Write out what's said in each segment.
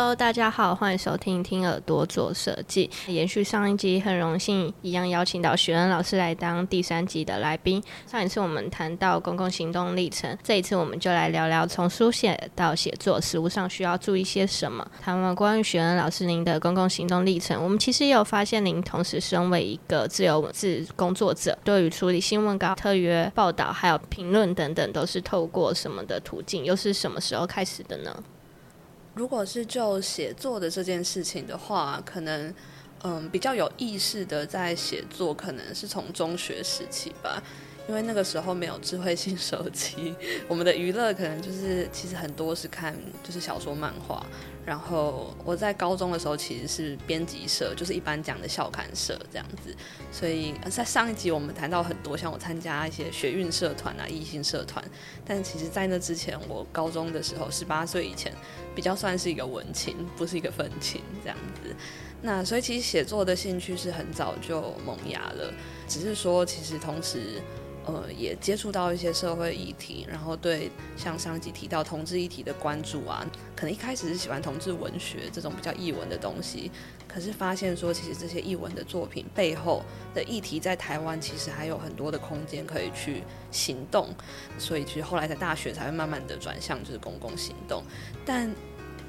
Hello，大家好，欢迎收听听耳朵做设计。延续上一集，很荣幸一样邀请到许恩老师来当第三集的来宾。上一次我们谈到公共行动历程，这一次我们就来聊聊从书写到写作，实务上需要注意些什么。谈完关于许恩老师您的公共行动历程，我们其实也有发现，您同时身为一个自由文字工作者，对于处理新闻稿、特约报道还有评论等等，都是透过什么的途径？又是什么时候开始的呢？如果是就写作的这件事情的话，可能嗯比较有意识的在写作，可能是从中学时期吧。因为那个时候没有智慧型手机，我们的娱乐可能就是其实很多是看就是小说漫画。然后我在高中的时候其实是编辑社，就是一般讲的校刊社这样子。所以在上一集我们谈到很多，像我参加一些学运社团啊、异性社团。但其实，在那之前，我高中的时候，十八岁以前，比较算是一个文青，不是一个愤青这样子。那所以其实写作的兴趣是很早就萌芽了，只是说其实同时。呃，也接触到一些社会议题，然后对像上集提到同志议题的关注啊，可能一开始是喜欢同志文学这种比较译文的东西，可是发现说其实这些译文的作品背后的议题在台湾其实还有很多的空间可以去行动，所以其实后来在大学才会慢慢的转向就是公共行动，但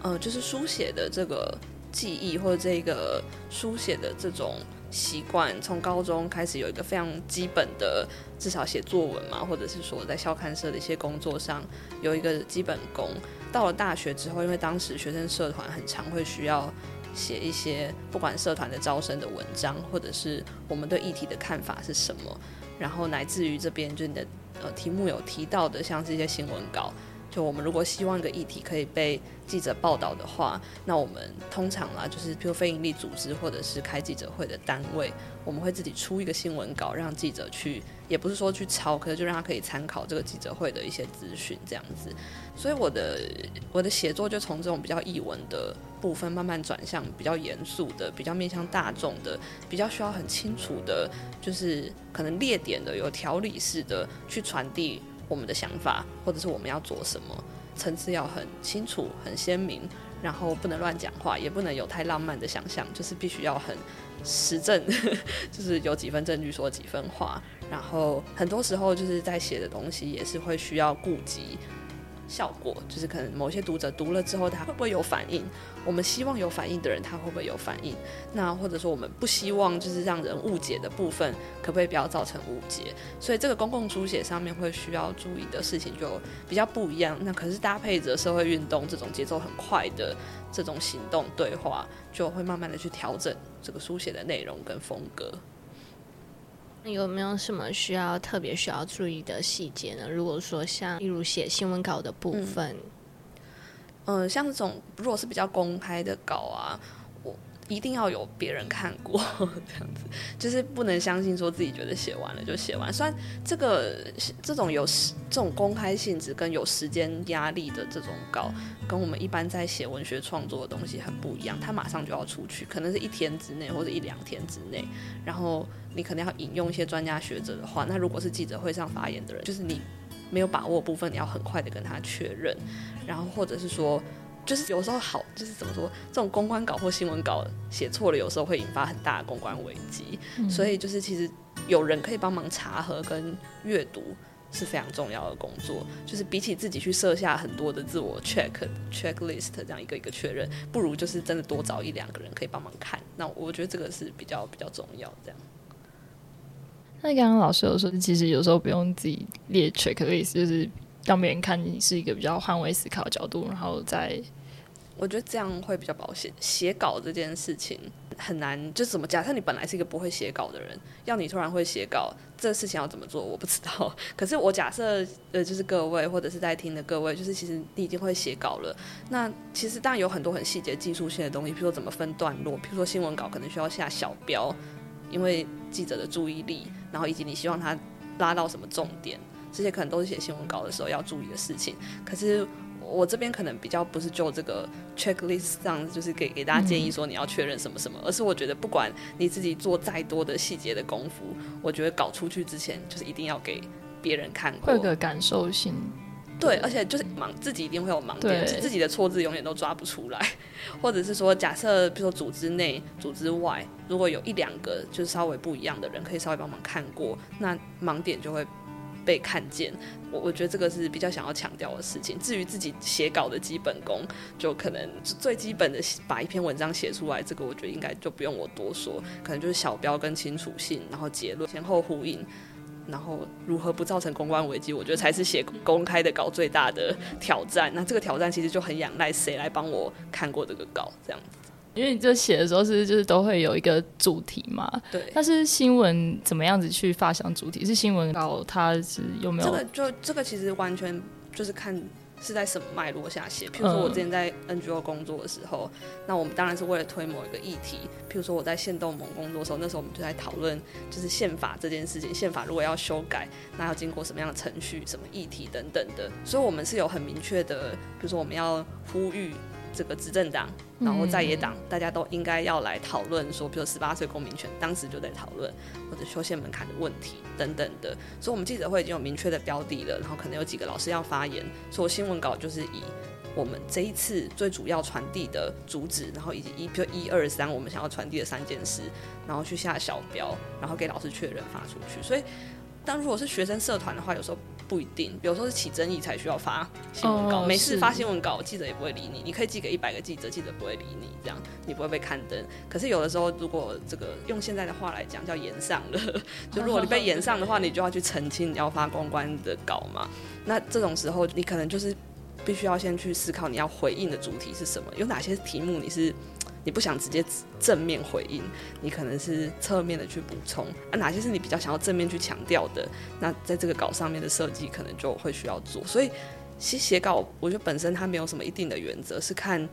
呃，就是书写的这个记忆或者这个书写的这种。习惯从高中开始有一个非常基本的，至少写作文嘛，或者是说在校刊社的一些工作上有一个基本功。到了大学之后，因为当时学生社团很常会需要写一些不管社团的招生的文章，或者是我们对议题的看法是什么，然后乃至于这边就你的呃题目有提到的像这些新闻稿。就我们如果希望一个议题可以被记者报道的话，那我们通常啦，就是比如非营利组织或者是开记者会的单位，我们会自己出一个新闻稿，让记者去，也不是说去抄，可是就让他可以参考这个记者会的一些资讯这样子。所以我的我的写作就从这种比较译文的部分，慢慢转向比较严肃的、比较面向大众的、比较需要很清楚的，就是可能列点的、有条理式的去传递。我们的想法，或者是我们要做什么，层次要很清楚、很鲜明，然后不能乱讲话，也不能有太浪漫的想象，就是必须要很实证，就是有几分证据说几分话，然后很多时候就是在写的东西也是会需要顾及。效果就是可能某些读者读了之后，他会不会有反应？我们希望有反应的人，他会不会有反应？那或者说我们不希望就是让人误解的部分，可不可以不要造成误解？所以这个公共书写上面会需要注意的事情就比较不一样。那可是搭配着社会运动这种节奏很快的这种行动对话，就会慢慢的去调整这个书写的内容跟风格。有没有什么需要特别需要注意的细节呢？如果说像例如写新闻稿的部分，嗯，像这种如果是比较公开的稿啊，我一定要有别人看过，这样子 就是不能相信说自己觉得写完了就写完。虽然这个这种有时这种公开性质跟有时间压力的这种稿，跟我们一般在写文学创作的东西很不一样，它马上就要出去，可能是一天之内或者一两天之内，然后。你可能要引用一些专家学者的话，那如果是记者会上发言的人，就是你没有把握部分，你要很快的跟他确认，然后或者是说，就是有时候好，就是怎么说，这种公关稿或新闻稿写错了，有时候会引发很大的公关危机，所以就是其实有人可以帮忙查核跟阅读是非常重要的工作，就是比起自己去设下很多的自我 check checklist 这样一个一个确认，不如就是真的多找一两个人可以帮忙看，那我觉得这个是比较比较重要这样。那刚刚老师有说，其实有时候不用自己列 checklist，就是让别人看你是一个比较换位思考的角度，然后再，我觉得这样会比较保险。写稿这件事情很难，就是怎么假设你本来是一个不会写稿的人，要你突然会写稿，这事情要怎么做，我不知道。可是我假设，呃，就是各位或者是在听的各位，就是其实你已经会写稿了。那其实当然有很多很细节、技术性的东西，比如说怎么分段落，比如说新闻稿可能需要下小标，因为记者的注意力。然后以及你希望他拉到什么重点，这些可能都是写新闻稿的时候要注意的事情。可是我这边可能比较不是就这个 checklist 上，就是给给大家建议说你要确认什么什么，而是我觉得不管你自己做再多的细节的功夫，我觉得搞出去之前就是一定要给别人看过，会有个感受性。对，而且就是盲自己一定会有盲点，对。是自己的错字永远都抓不出来，或者是说，假设比如说组织内、组织外，如果有一两个就是稍微不一样的人，可以稍微帮忙看过，那盲点就会被看见。我我觉得这个是比较想要强调的事情。至于自己写稿的基本功，就可能最基本的把一篇文章写出来，这个我觉得应该就不用我多说，可能就是小标跟清楚性，然后结论前后呼应。然后如何不造成公关危机，我觉得才是写公开的稿最大的挑战。那这个挑战其实就很仰赖谁来帮我看过这个稿，这样子。因为你这写的时候是就是都会有一个主题嘛，对，但是新闻怎么样子去发想主题？是新闻稿它是有没有？这个就这个其实完全就是看是在什么脉络下写。譬如说我之前在 NGO 工作的时候，那我们当然是为了推某一个议题。譬如说我在宪动盟工作的时候，那时候我们就在讨论就是宪法这件事情，宪法如果要修改，那要经过什么样的程序、什么议题等等的。所以我们是有很明确的，比如说我们要呼吁。这个执政党，然后在野党，大家都应该要来讨论说，比如十八岁公民权，当时就在讨论或者修宪门槛的问题等等的。所以，我们记者会已经有明确的标的了，然后可能有几个老师要发言，所以新闻稿就是以我们这一次最主要传递的主旨，然后以及一，比如一二三，我们想要传递的三件事，然后去下小标，然后给老师确认发出去。所以，当如果是学生社团的话，有时候。不一定，比如说是起争议才需要发新闻稿。每次发新闻稿，记者也不会理你。你可以寄给一百个记者，记者不会理你，这样你不会被刊登。可是有的时候，如果这个用现在的话来讲，叫延上了，就如果你被延上的话，你就要去澄清你要发公关的稿嘛。那这种时候，你可能就是必须要先去思考你要回应的主题是什么，有哪些题目你是。你不想直接正面回应，你可能是侧面的去补充啊，哪些是你比较想要正面去强调的？那在这个稿上面的设计可能就会需要做。所以，其实写稿我觉得本身它没有什么一定的原则，是看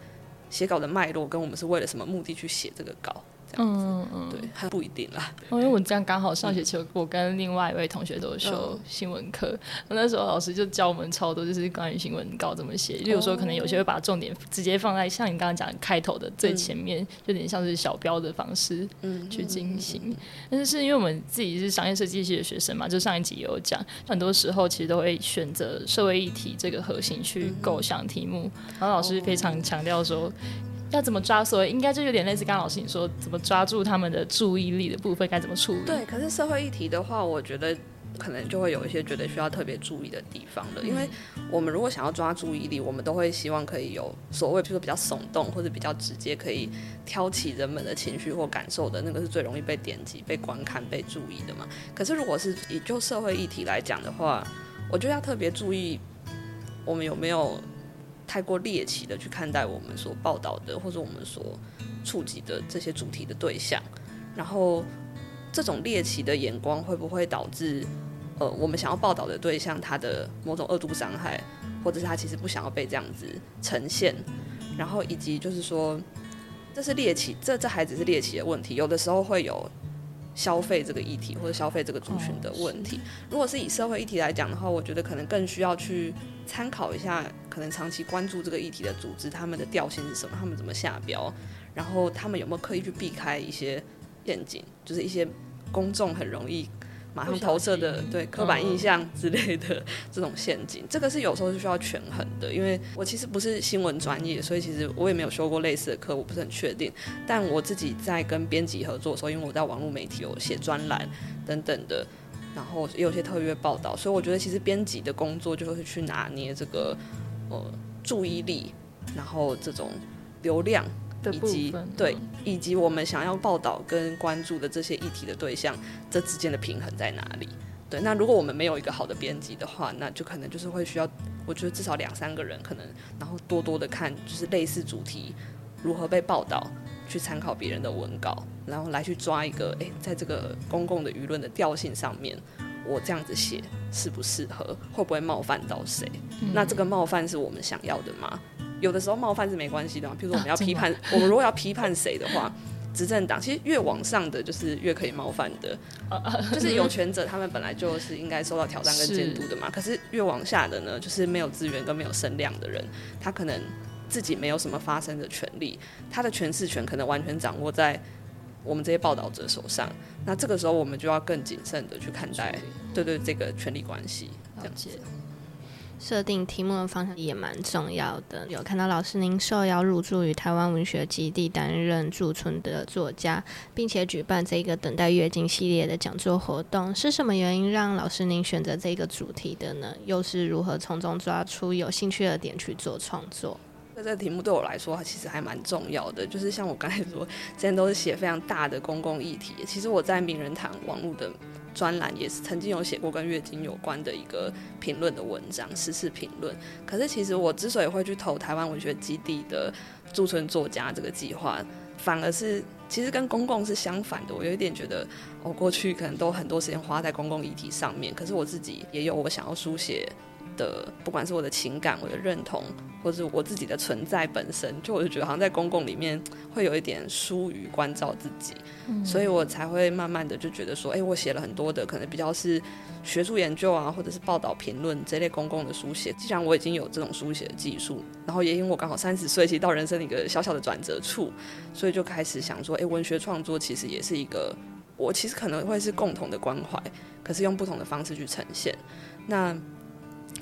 写稿的脉络跟我们是为了什么目的去写这个稿。嗯嗯，对，还不一定啦。因为我这样刚好上学期我跟另外一位同学都修新闻课，那时候老师就教我们超多，就是关于新闻稿怎么写。例如说，可能有些会把重点直接放在像你刚刚讲开头的最前面，有点像是小标的方式去进行。但是是因为我们自己是商业设计系的学生嘛，就上一集有讲，很多时候其实都会选择社会议题这个核心去构想题目，然后老师非常强调说。要怎么抓？所以应该就有点类似刚刚老师你说，怎么抓住他们的注意力的部分，该怎么处理？对，可是社会议题的话，我觉得可能就会有一些觉得需要特别注意的地方了。因为我们如果想要抓注意力，我们都会希望可以有所谓，比如说比较耸动或者比较直接，可以挑起人们的情绪或感受的那个是最容易被点击、被观看、被注意的嘛。可是如果是以就社会议题来讲的话，我就要特别注意，我们有没有。太过猎奇的去看待我们所报道的或者我们所触及的这些主题的对象，然后这种猎奇的眼光会不会导致呃我们想要报道的对象他的某种恶度伤害，或者是他其实不想要被这样子呈现，然后以及就是说这是猎奇，这这还只是猎奇的问题，有的时候会有消费这个议题或者消费这个族群的问题。如果是以社会议题来讲的话，我觉得可能更需要去。参考一下，可能长期关注这个议题的组织，他们的调性是什么？他们怎么下标？然后他们有没有刻意去避开一些陷阱？就是一些公众很容易马上投射的对刻板印象之类的这种陷阱。这个是有时候是需要权衡的。因为我其实不是新闻专业，所以其实我也没有修过类似的课，我不是很确定。但我自己在跟编辑合作的时候，因为我在网络媒体有写专栏等等的。然后也有些特约报道，所以我觉得其实编辑的工作就是去拿捏这个呃注意力，然后这种流量以及对以及我们想要报道跟关注的这些议题的对象，这之间的平衡在哪里？对，那如果我们没有一个好的编辑的话，那就可能就是会需要，我觉得至少两三个人可能，然后多多的看就是类似主题如何被报道。去参考别人的文稿，然后来去抓一个，诶，在这个公共的舆论的调性上面，我这样子写适不适合，会不会冒犯到谁？那这个冒犯是我们想要的吗？有的时候冒犯是没关系的，譬如说我们要批判，我们如果要批判谁的话，执政党其实越往上的就是越可以冒犯的，就是有权者他们本来就是应该受到挑战跟监督的嘛。可是越往下的呢，就是没有资源跟没有声量的人，他可能。自己没有什么发声的权利，他的诠释权可能完全掌握在我们这些报道者手上。那这个时候，我们就要更谨慎的去看待，对对，这个权力关系。这样子。设定题目的方向也蛮重要的。有看到老师您受邀入驻于台湾文学基地，担任驻村的作家，并且举办这个等待月经系列的讲座活动，是什么原因让老师您选择这个主题的呢？又是如何从中抓出有兴趣的点去做创作？那这个题目对我来说，其实还蛮重要的。就是像我刚才说，之前都是写非常大的公共议题。其实我在名人堂网络的专栏也是曾经有写过跟月经有关的一个评论的文章，时事评论。可是其实我之所以会去投台湾文学基地的驻村作家这个计划，反而是其实跟公共是相反的。我有一点觉得，我过去可能都很多时间花在公共议题上面，可是我自己也有我想要书写。的，不管是我的情感、我的认同，或是我自己的存在本身，就我就觉得好像在公共里面会有一点疏于关照自己，所以我才会慢慢的就觉得说，哎，我写了很多的可能比较是学术研究啊，或者是报道评论这类公共的书写。既然我已经有这种书写的技术，然后也因为我刚好三十岁，其实到人生的一个小小的转折处，所以就开始想说，哎，文学创作其实也是一个，我其实可能会是共同的关怀，可是用不同的方式去呈现。那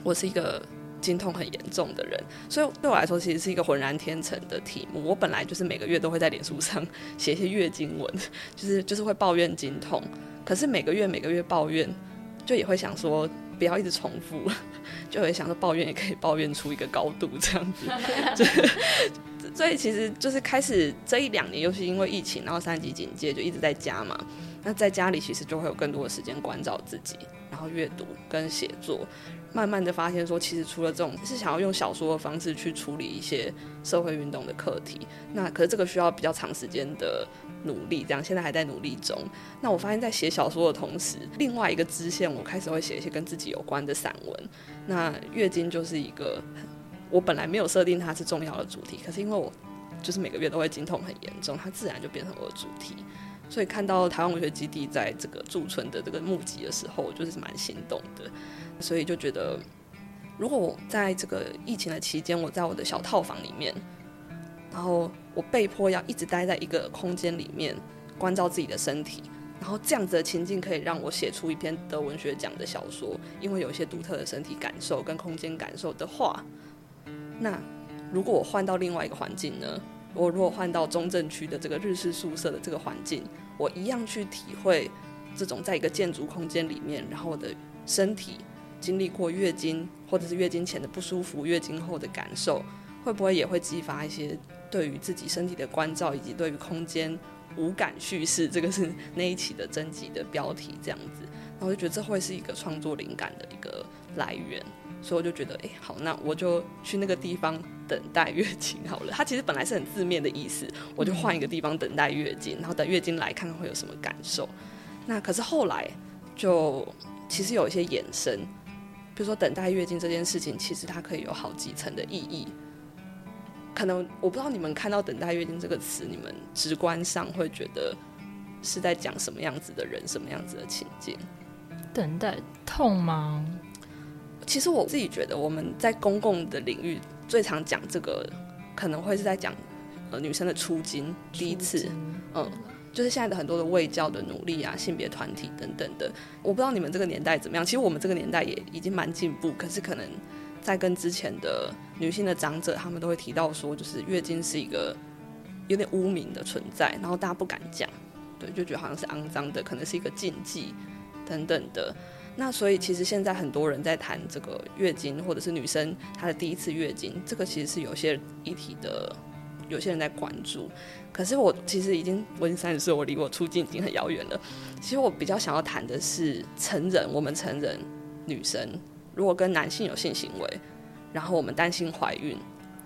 我是一个经痛很严重的人，所以对我来说，其实是一个浑然天成的题目。我本来就是每个月都会在脸书上写一些月经文，就是就是会抱怨经痛。可是每个月每个月抱怨，就也会想说不要一直重复，就会想说抱怨也可以抱怨出一个高度这样子。所以其实就是开始这一两年，又是因为疫情，然后三级警戒就一直在家嘛。那在家里其实就会有更多的时间关照自己，然后阅读跟写作。慢慢的发现说，其实除了这种是想要用小说的方式去处理一些社会运动的课题，那可是这个需要比较长时间的努力，这样现在还在努力中。那我发现，在写小说的同时，另外一个支线，我开始会写一些跟自己有关的散文。那月经就是一个我本来没有设定它是重要的主题，可是因为我就是每个月都会经痛很严重，它自然就变成我的主题。所以看到台湾文学基地在这个驻村的这个募集的时候，我就是蛮心动的。所以就觉得，如果我在这个疫情的期间，我在我的小套房里面，然后我被迫要一直待在一个空间里面，关照自己的身体，然后这样子的情境可以让我写出一篇得文学奖的小说，因为有一些独特的身体感受跟空间感受的话，那如果我换到另外一个环境呢？我如果换到中正区的这个日式宿舍的这个环境，我一样去体会这种在一个建筑空间里面，然后我的身体。经历过月经或者是月经前的不舒服，月经后的感受，会不会也会激发一些对于自己身体的关照，以及对于空间无感叙事？这个是那一期的征集的标题，这样子，然后我就觉得这会是一个创作灵感的一个来源，所以我就觉得，哎，好，那我就去那个地方等待月经好了。它其实本来是很字面的意思，我就换一个地方等待月经，然后等月经来看看会有什么感受。那可是后来就其实有一些衍生。比如说等待月经这件事情，其实它可以有好几层的意义。可能我不知道你们看到“等待月经”这个词，你们直观上会觉得是在讲什么样子的人，什么样子的情境？等待痛吗？其实我自己觉得，我们在公共的领域最常讲这个，可能会是在讲呃女生的出经第一次，嗯。就是现在的很多的卫教的努力啊，性别团体等等的，我不知道你们这个年代怎么样。其实我们这个年代也已经蛮进步，可是可能在跟之前的女性的长者，他们都会提到说，就是月经是一个有点污名的存在，然后大家不敢讲，对，就觉得好像是肮脏的，可能是一个禁忌等等的。那所以其实现在很多人在谈这个月经，或者是女生她的第一次月经，这个其实是有些议题的。有些人在关注，可是我其实已经我已经三十岁，我离我出境已经很遥远了。其实我比较想要谈的是成人，我们成人女生如果跟男性有性行为，然后我们担心怀孕，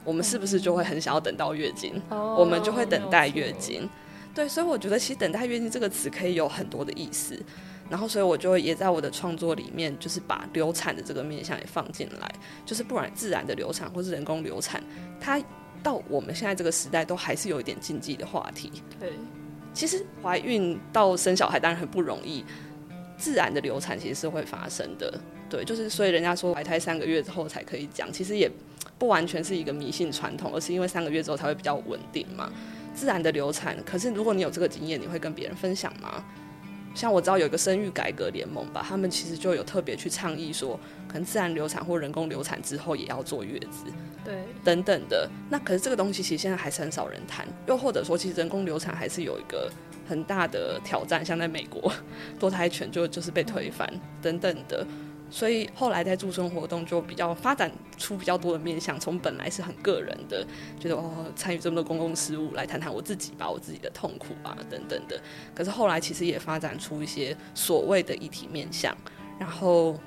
我们是不是就会很想要等到月经？我们就会等待月经。对，所以我觉得其实等待月经这个词可以有很多的意思。然后所以我就也在我的创作里面，就是把流产的这个面向也放进来，就是不管自然的流产或是人工流产，它。到我们现在这个时代，都还是有一点禁忌的话题。对，其实怀孕到生小孩当然很不容易，自然的流产其实是会发生的。对，就是所以人家说怀胎三个月之后才可以讲，其实也不完全是一个迷信传统，而是因为三个月之后才会比较稳定嘛。自然的流产，可是如果你有这个经验，你会跟别人分享吗？像我知道有一个生育改革联盟吧，他们其实就有特别去倡议说，可能自然流产或人工流产之后也要坐月子，对，等等的。那可是这个东西其实现在还是很少人谈，又或者说其实人工流产还是有一个很大的挑战，像在美国 堕胎权就就是被推翻等等的。所以后来在驻村活动就比较发展出比较多的面向，从本来是很个人的，觉得哦参与这么多公共事务来谈谈我自己吧，我自己的痛苦啊等等的。可是后来其实也发展出一些所谓的议题面向，然后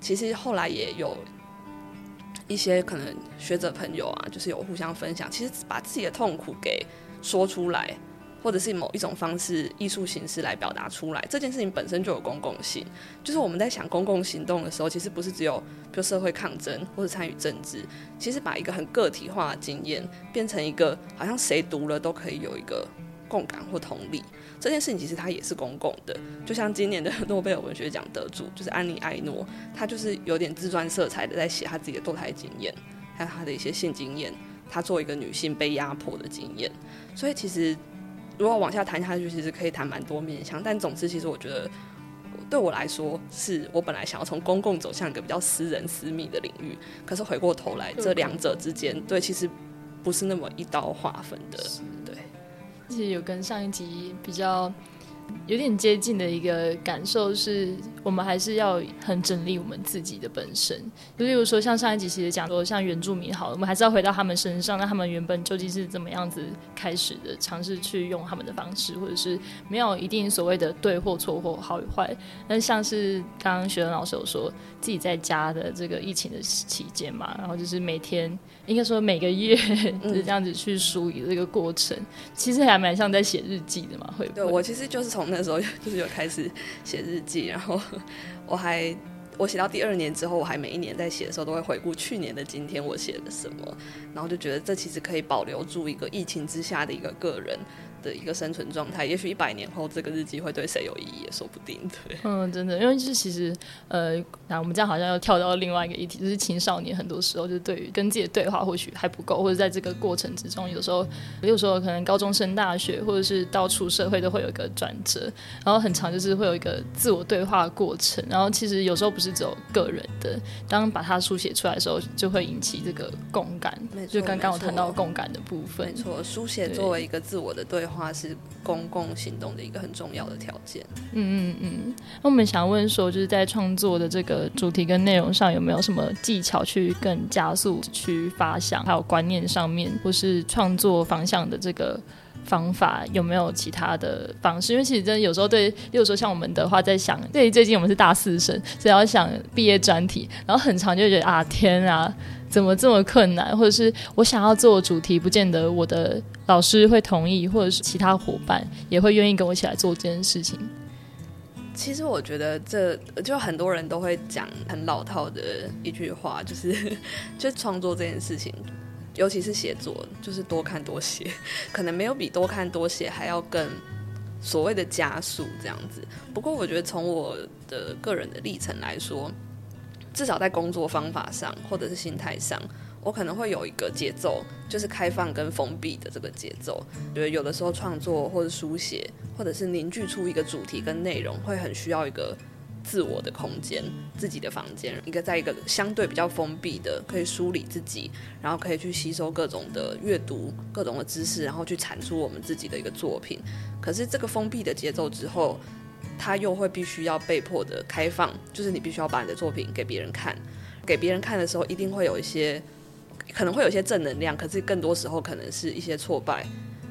其实后来也有一些可能学者朋友啊，就是有互相分享，其实把自己的痛苦给说出来。或者是某一种方式、艺术形式来表达出来，这件事情本身就有公共性。就是我们在想公共行动的时候，其实不是只有比如社会抗争或者参与政治，其实把一个很个体化的经验变成一个好像谁读了都可以有一个共感或同理，这件事情其实它也是公共的。就像今年的诺贝尔文学奖得主就是安妮艾诺，她就是有点自传色彩的在写她自己的堕胎经验，还有她的一些性经验，她作为一个女性被压迫的经验，所以其实。如果往下谈下去，其实可以谈蛮多面向。但总之，其实我觉得对我来说，是我本来想要从公共走向一个比较私人、私密的领域。可是回过头来，这两者之间，对，其实不是那么一刀划分的。对，其实有跟上一集比较。有点接近的一个感受是，我们还是要很整理我们自己的本身。就例如说，像上一集其实讲说，像原住民好了，我们还是要回到他们身上，那他们原本究竟是怎么样子开始的？尝试去用他们的方式，或者是没有一定所谓的对或错或好与坏。那像是刚刚学文老师有说自己在家的这个疫情的期间嘛，然后就是每天应该说每个月 就是这样子去梳理这个过程，其实还蛮像在写日记的嘛。会对我其实就是。从那时候 就是有开始写日记，然后我还我写到第二年之后，我还每一年在写的时候都会回顾去年的今天我写了什么，然后就觉得这其实可以保留住一个疫情之下的一个个人。的一个生存状态，也许一百年后这个日记会对谁有意义也说不定。对，嗯，真的，因为就是其实，呃，那我们这样好像又跳到另外一个议题，就是青少年很多时候就对于跟自己的对话或许还不够，或者在这个过程之中，有时候，有时候可能高中升大学，或者是到出社会都会有一个转折，然后很长就是会有一个自我对话过程，然后其实有时候不是只有个人的，当把它书写出来的时候，就会引起这个共感。就刚刚我谈到共感的部分，没错，书写作为一个自我的对。话是公共行动的一个很重要的条件。嗯嗯嗯。那我们想问说，就是在创作的这个主题跟内容上，有没有什么技巧去更加速去发想，还有观念上面，或是创作方向的这个方法，有没有其他的方式？因为其实真的有时候对，有时候像我们的话，在想，对最近我们是大四生，所以要想毕业专题，然后很长就觉得啊，天啊！怎么这么困难？或者是我想要做主题，不见得我的老师会同意，或者是其他伙伴也会愿意跟我一起来做这件事情。其实我觉得这就很多人都会讲很老套的一句话，就是 就创作这件事情，尤其是写作，就是多看多写，可能没有比多看多写还要更所谓的加速这样子。不过我觉得从我的个人的历程来说。至少在工作方法上，或者是心态上，我可能会有一个节奏，就是开放跟封闭的这个节奏。觉得有的时候创作或者书写，或者是凝聚出一个主题跟内容，会很需要一个自我的空间，自己的房间，一个在一个相对比较封闭的，可以梳理自己，然后可以去吸收各种的阅读、各种的知识，然后去产出我们自己的一个作品。可是这个封闭的节奏之后。他又会必须要被迫的开放，就是你必须要把你的作品给别人看，给别人看的时候，一定会有一些，可能会有一些正能量，可是更多时候可能是一些挫败，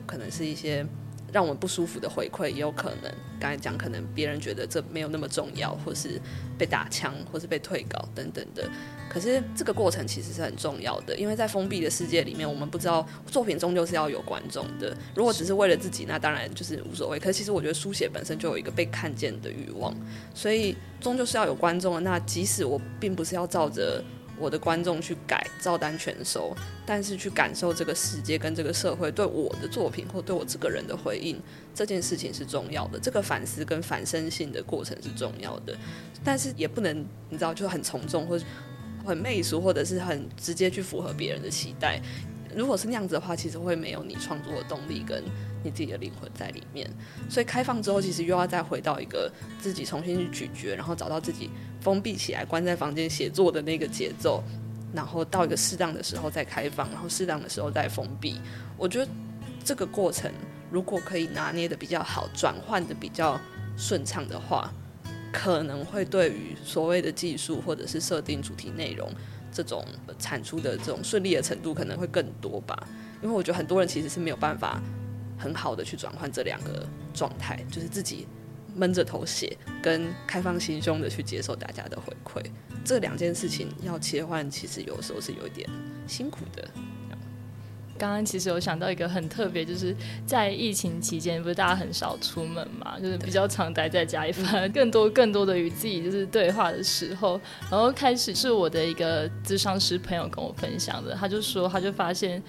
可能是一些。让我们不舒服的回馈也有可能。刚才讲，可能别人觉得这没有那么重要，或是被打枪，或是被退稿等等的。可是这个过程其实是很重要的，因为在封闭的世界里面，我们不知道作品终究是要有观众的。如果只是为了自己，那当然就是无所谓。可是其实我觉得书写本身就有一个被看见的欲望，所以终究是要有观众的。那即使我并不是要照着。我的观众去改照单全收，但是去感受这个世界跟这个社会对我的作品或对我这个人的回应，这件事情是重要的。这个反思跟反身性的过程是重要的，但是也不能你知道，就很从众或者很媚俗，或者是很直接去符合别人的期待。如果是那样子的话，其实会没有你创作的动力跟你自己的灵魂在里面。所以开放之后，其实又要再回到一个自己重新去咀嚼，然后找到自己封闭起来、关在房间写作的那个节奏，然后到一个适当的时候再开放，然后适当的时候再封闭。我觉得这个过程如果可以拿捏的比较好，转换的比较顺畅的话，可能会对于所谓的技术或者是设定主题内容这种产出的这种顺利的程度，可能会更多吧。因为我觉得很多人其实是没有办法很好的去转换这两个状态，就是自己闷着头写，跟开放心胸的去接受大家的回馈，这两件事情要切换，其实有时候是有一点辛苦的。刚刚其实有想到一个很特别，就是在疫情期间，不是大家很少出门嘛，就是比较常待在家里，反而更多更多的与自己就是对话的时候，然后开始是我的一个智商师朋友跟我分享的，他就说他就发现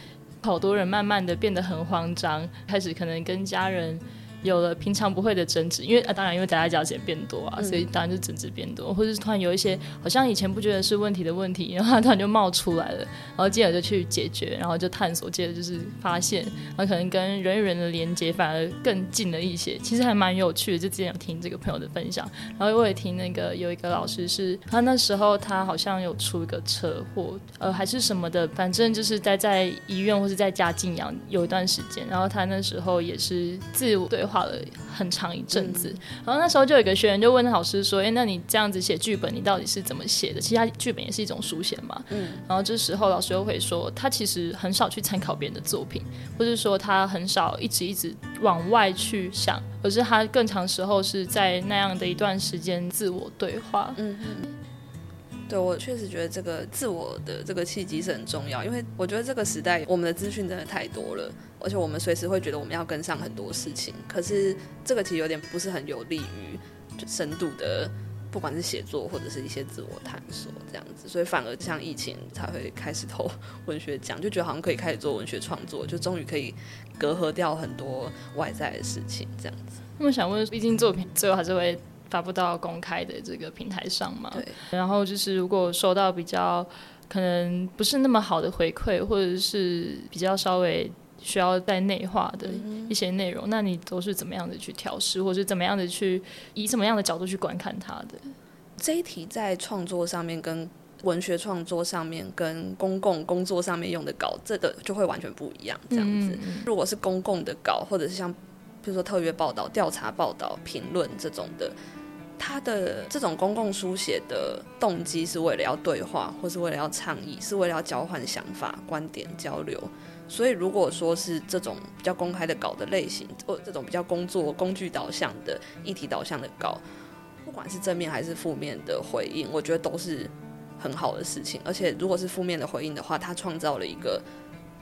好多人慢慢的变得很慌张，开始可能跟家人。有了平常不会的争执，因为啊，当然因为大家交钱变多啊，所以当然就争执变多，或者是突然有一些好像以前不觉得是问题的问题，然后突然就冒出来了，然后接着就去解决，然后就探索，接着就是发现，然后可能跟人与人的连接反而更近了一些，其实还蛮有趣的。就之前有听这个朋友的分享，然后我也听那个有一个老师是，他那时候他好像有出一个车祸，呃还是什么的，反正就是待在医院或是在家静养有一段时间，然后他那时候也是自我对。画了很长一阵子，然后那时候就有一个学员就问老师说：“哎，那你这样子写剧本，你到底是怎么写的？其实他剧本也是一种书写嘛。”嗯，然后这时候老师又会说，他其实很少去参考别人的作品，或者说他很少一直一直往外去想，而是他更长时候是在那样的一段时间自我对话。嗯嗯。对，我确实觉得这个自我的这个契机是很重要，因为我觉得这个时代我们的资讯真的太多了，而且我们随时会觉得我们要跟上很多事情，可是这个其实有点不是很有利于深度的，不管是写作或者是一些自我探索这样子，所以反而像疫情才会开始投 文学奖，就觉得好像可以开始做文学创作，就终于可以隔阂掉很多外在的事情这样子。那么想问，毕竟作品最后还是会。发布到公开的这个平台上嘛？对。然后就是如果收到比较可能不是那么好的回馈，或者是比较稍微需要再内化的一些内容，那你都是怎么样的去调试，或者是怎么样的去以什么样的角度去观看它的？这一题在创作上面、跟文学创作上面、跟公共工作上面用的稿，这个就会完全不一样。这样子，如果是公共的稿，或者是像比如说特约报道、调查报道、评论这种的。他的这种公共书写的动机是为了要对话，或是为了要倡议，是为了要交换想法、观点交流。所以，如果说是这种比较公开的稿的类型，或这种比较工作工具导向的议题导向的稿，不管是正面还是负面的回应，我觉得都是很好的事情。而且，如果是负面的回应的话，它创造了一个。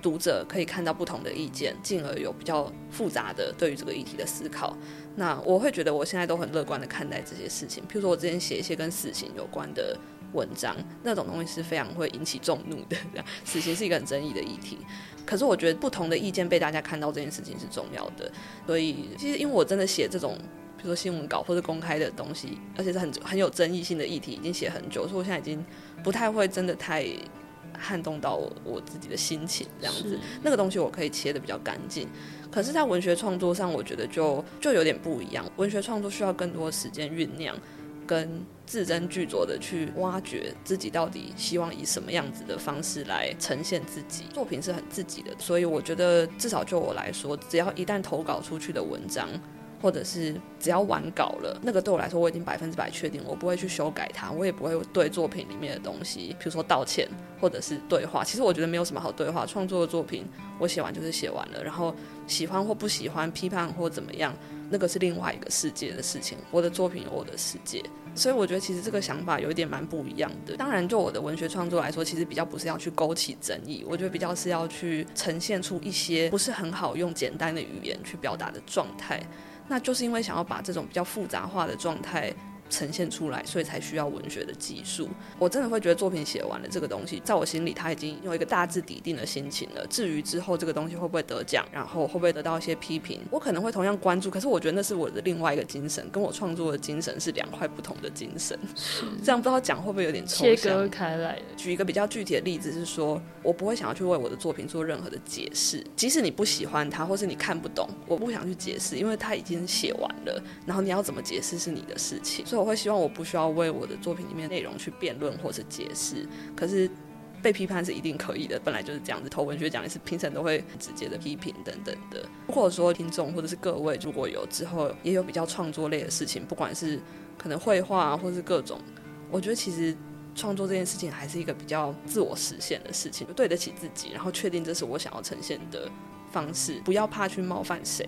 读者可以看到不同的意见，进而有比较复杂的对于这个议题的思考。那我会觉得我现在都很乐观的看待这些事情。譬如说我之前写一些跟死刑有关的文章，那种东西是非常会引起众怒的。死刑是一个很争议的议题，可是我觉得不同的意见被大家看到这件事情是重要的。所以其实因为我真的写这种，比如说新闻稿或者公开的东西，而且是很很有争议性的议题，已经写很久，所以我现在已经不太会真的太。撼动到我我自己的心情，这样子，那个东西我可以切的比较干净。可是，在文学创作上，我觉得就就有点不一样。文学创作需要更多时间酝酿，跟字斟句酌的去挖掘自己到底希望以什么样子的方式来呈现自己作品是很自己的。所以，我觉得至少就我来说，只要一旦投稿出去的文章。或者是只要完稿了，那个对我来说我已经百分之百确定，我不会去修改它，我也不会对作品里面的东西，比如说道歉或者是对话。其实我觉得没有什么好对话，创作的作品我写完就是写完了，然后喜欢或不喜欢、批判或怎么样，那个是另外一个世界的事情。我的作品有我的世界，所以我觉得其实这个想法有一点蛮不一样的。当然，就我的文学创作来说，其实比较不是要去勾起争议，我觉得比较是要去呈现出一些不是很好用简单的语言去表达的状态。那就是因为想要把这种比较复杂化的状态呈现出来，所以才需要文学的技术。我真的会觉得作品写完了这个东西，在我心里他已经有一个大致底定的心情了。至于之后这个东西会不会得奖，然后会不会得到一些批评，我可能会同样关注。可是我觉得那是我的另外一个精神，跟我创作的精神是两块不同的精神。这样不知道讲会不会有点切割开来？举一个比较具体的例子是说，我不会想要去为我的作品做任何的解释，即使你不喜欢它，或是你看不懂，我不想去解释，因为它已经写完了。然后你要怎么解释是你的事情，所以我会希望我不需要为我的作品里面内容去辩论或者解释。可是被批判是一定可以的，本来就是这样子。投文学奖也是评审都会直接的批评等等的。如果说听众或者是各位如果有之后也有比较创作类的事情，不管是可能绘画或是各种，我觉得其实创作这件事情还是一个比较自我实现的事情，就对得起自己，然后确定这是我想要呈现的方式，不要怕去冒犯谁。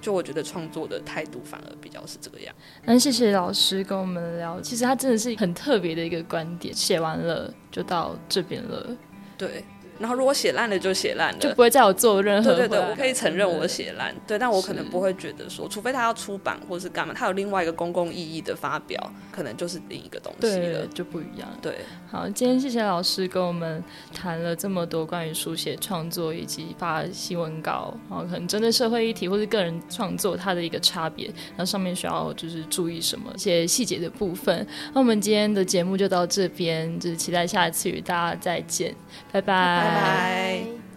就我觉得创作的态度反而比较是这个样。那谢谢老师跟我们聊，其实他真的是很特别的一个观点。写完了就到这边了，对。然后如果写烂了就写烂了，就不会再有做任何。对对对，我可以承认我写烂，对，但我可能不会觉得说，除非他要出版或是干嘛，他有另外一个公共意义的发表，可能就是另一个东西了，就不一样。对，好，今天谢谢老师跟我们谈了这么多关于书写创作以及发新闻稿，然后可能针对社会议题或是个人创作它的一个差别，然后上面需要就是注意什么一些细节的部分。那我们今天的节目就到这边，就是期待下一次与大家再见，拜拜。拜拜。